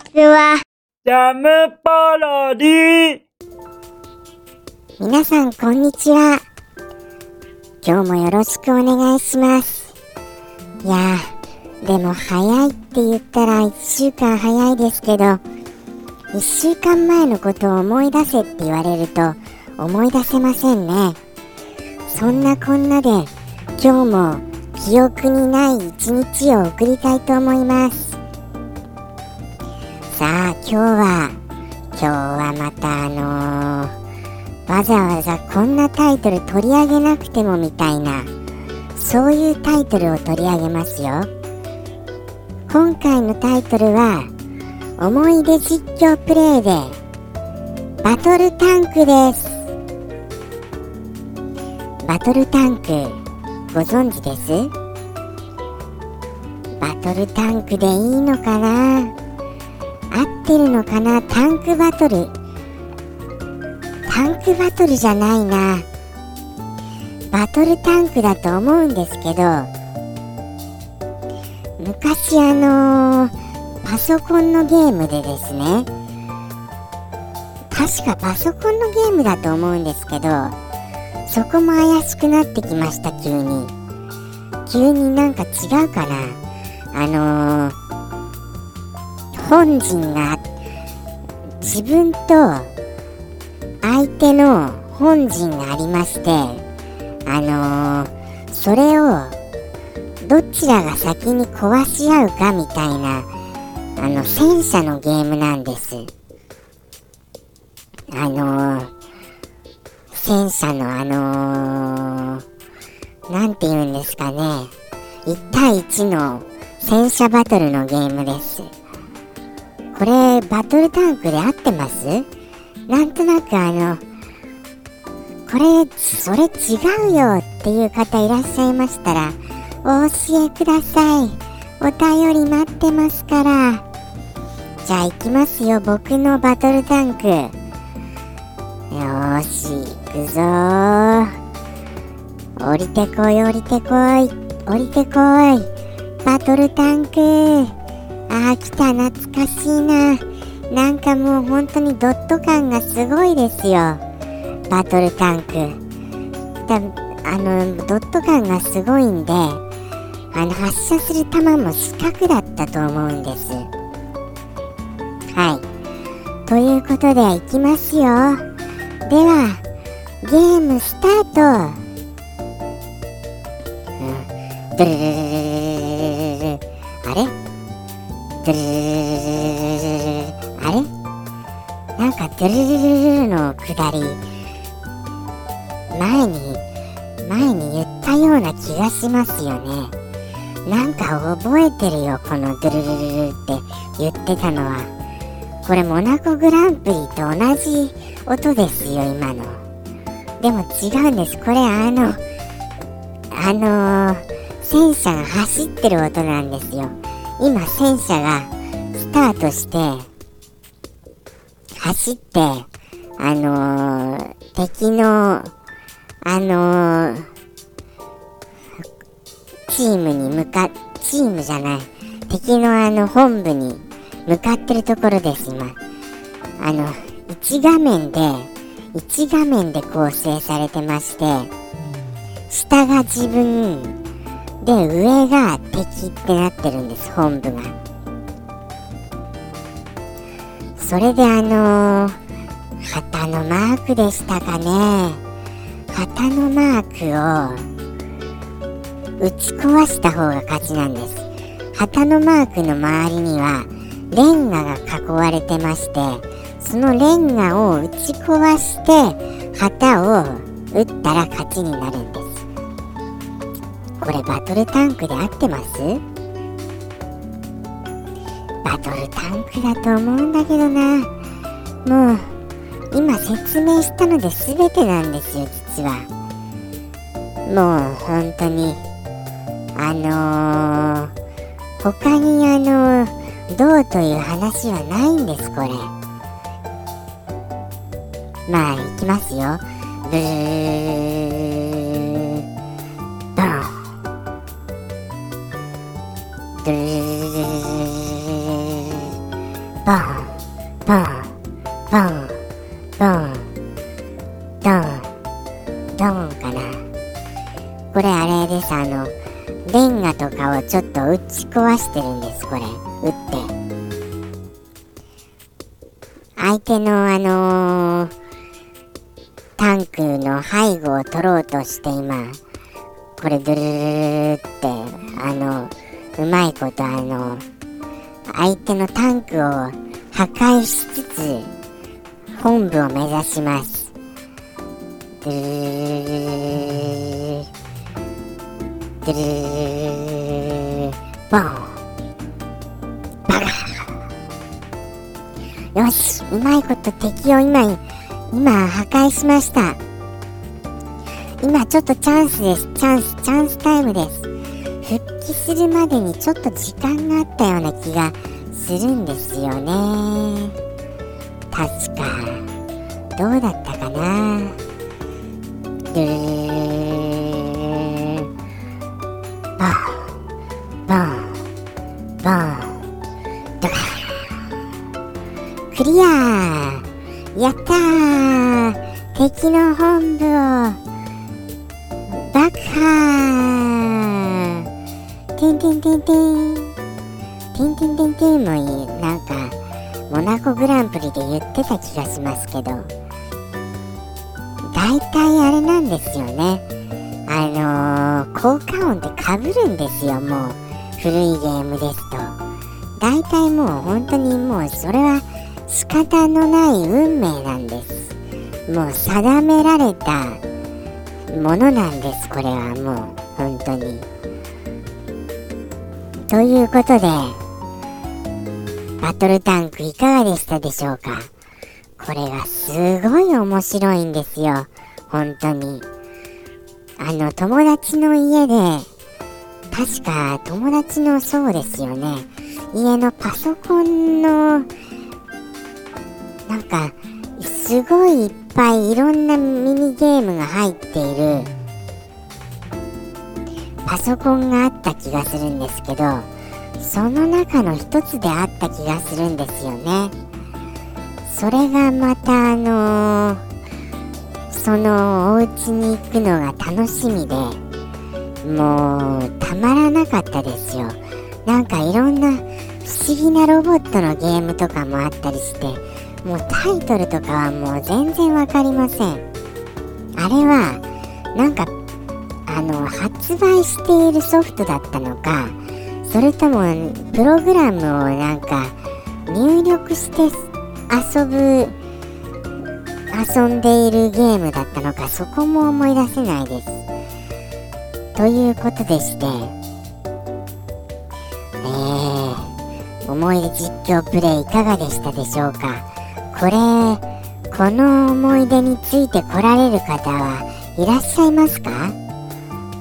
ちは。ジャムパロディ。皆さんこんにちは。今日もよろしくお願いします。いやーでも早いって言ったら1週間早いですけど1週間前のことを思い出せって言われると思い出せませんね。そんなこんなで今日も記憶にない一日を送りたいと思います今日は今日はまたあのー、わざわざこんなタイトル取り上げなくてもみたいなそういうタイトルを取り上げますよ。今回のタイトルは思い出実況プレイでバトルタンクです。バトルタンクご存知です？バトルタンクでいいのかな？合ってるのかな？タンクバトル。タンクバトルじゃないな。バトルタンクだと思うんですけど昔あのー、パソコンのゲームでですね確かパソコンのゲームだと思うんですけどそこも怪しくなってきました急に。急になんか違うかな？あのー本人が自分と相手の本陣がありましてあのー、それをどちらが先に壊し合うかみたいなあの戦車のゲームなんです。あのー、戦車のあのー、て言うんですかね。1対1の戦車バトルのゲームです。これバトルタンクで合ってます？なんとなくあのこれそれ違うよっていう方いらっしゃいましたらお教えください。お便り待ってますから。じゃあ行きますよ僕のバトルタンク。よし行くぞ。降りてこい降りてこい降りてこい。バトルタンク。ああ来た懐かしいな。なんかもう本当にドット感がすごいですよ。バトルタンク。だあのドット感がすごいんであの発射する弾も四角だったと思うんです。はい。ということでいきますよ。ではゲームスタート。うん。ドゥルルルルルあれ？なんかドゥルルルルルの下り。前に前に言ったような気がしますよね。なんか覚えてるよこのドゥルルルルって言ってたのは。これモナコグランプリと同じ音ですよ今の。でも違うんです。これあのあのー、戦車が走ってる音なんですよ。今戦車がスタートして走ってあのー、敵のあのー、チームに向かチームじゃない。敵のあの本部に向かってるところです今。あの1画面で1画面で構成されてまして下が自分で上が敵ってなってるんです本部が。それであのー、旗のマークでしたかね。旗のマークを打ち壊した方が勝ちなんです。旗のマークの周りにはレンガが囲われてましてそのレンガを打ち壊して旗を打ったら勝ちになるんです。これバトルタンクで合ってます？バトルタンクだと思うんだけどな。もう今説明したので全てなんですよ実は。もう本当に。あのー、他にあのー、どうという話はないんですこれ。まあいきますよ。ブー。ドゥルルルルルルバボンボンボンボンドンドンかな？これあれですあのレンガとかをちょっと打ち壊してるんですこれ打って。相手のあのー、タンクの背後を取ろうとして今これドゥルルルルってあのうまいことあの相手のタンクを破壊しつつ本部を目指します。ドゥルルルルルドゥルルボンバカよしうまいこと敵を今今破壊しました今ちょっとチャンスですチャンスチャンスタイムです帰するまでにちょっと時間があったような気がするんですよね。確か。どうだったかな？ドゥルボンボンボンドカクリア。やったー。敵の本部を爆破。てんてんてんてん。てんてんてんてんもいい。なんか、モナコグランプリで言ってた気がしますけど、大体あれなんですよね。あのー、効果音ってかぶるんですよ、もう。古いゲームですと。大体もう本当にもうそれは仕方のない運命なんです。もう定められたものなんです、これはもう本当に。ということでバトルタンクいかがでしたでしょうか？これがすごい面白いんですよ。本当に。あの友達の家で確か友達のそうですよね。家のパソコンのなんかすごいいっぱいいろんなミニゲームが入っているパソコンがあった気がするんですけどその中の一つであった気がするんですよね。それがまたあのー、そのお家に行くのが楽しみでもうたまらなかったですよ。なんかいろんな不思議なロボットのゲームとかもあったりしてもうタイトルとかはもう全然わかりません。あれはなんかあの発発売しているソフトだったのかそれともプログラムをなんか入力して遊ぶ遊んでいるゲームだったのかそこも思い出せないです。ということでしてえー、思い出実況プレイいかがでしたでしょうか？これこの思い出について来られる方はいらっしゃいますか？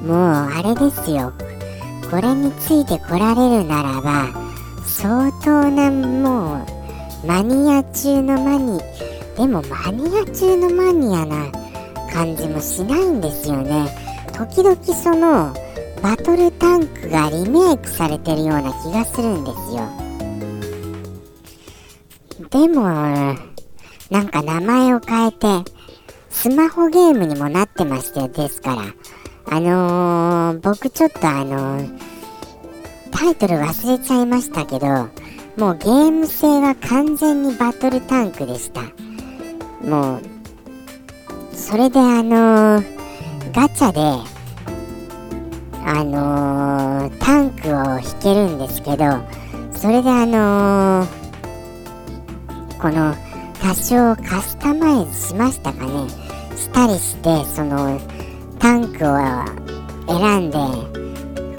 もうあれですよ。これについて来られるならば相当なもうマニア中のマニでもマニア中のマニアな感じもしないんですよね。時々そのバトルタンクがリメイクされてるような気がするんですよ。でもなんか名前を変えてスマホゲームにもなってましたよですから。あのー、僕ちょっとあのー、タイトル忘れちゃいましたけどもうゲーム性は完全にバトルタンクでした。もうそれであのー、ガチャであのタンクを引けるんですけどそれであのこの多少カスタマイズしましたかね。したりしてそのタンクを選んで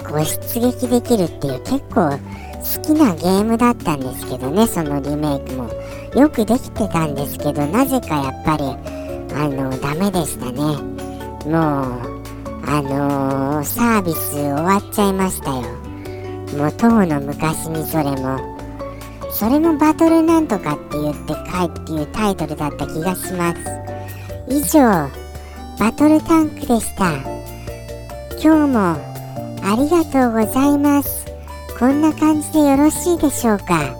こう出撃できるっていう結構好きなゲームだったんですけどねそのリメイクも。よくできてたんですけどなぜかやっぱりあのダメでしたね。もうあのー、サービス終わっちゃいましたよ。もうとうの昔にそれも。それもバトルなんとかって言って書いていうタイトルだった気がします。以上バトルタンクでした。今日もありがとうございます。こんな感じでよろしいでしょうか。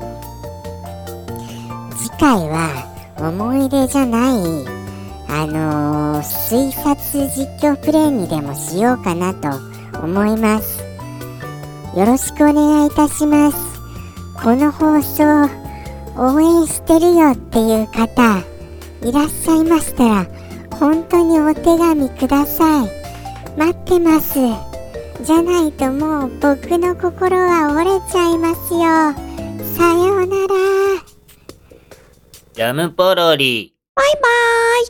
次回は思い出じゃないあのー、推察実況プレイにでもしようかなと思います。よろしくお願いいたします。この放送応援してるよっていう方いらっしゃいましたら本当にお手紙ください。待ってます。じゃないともう僕の心は折れちゃいますよ。さようなら。ジャムポロリ。バイバーイ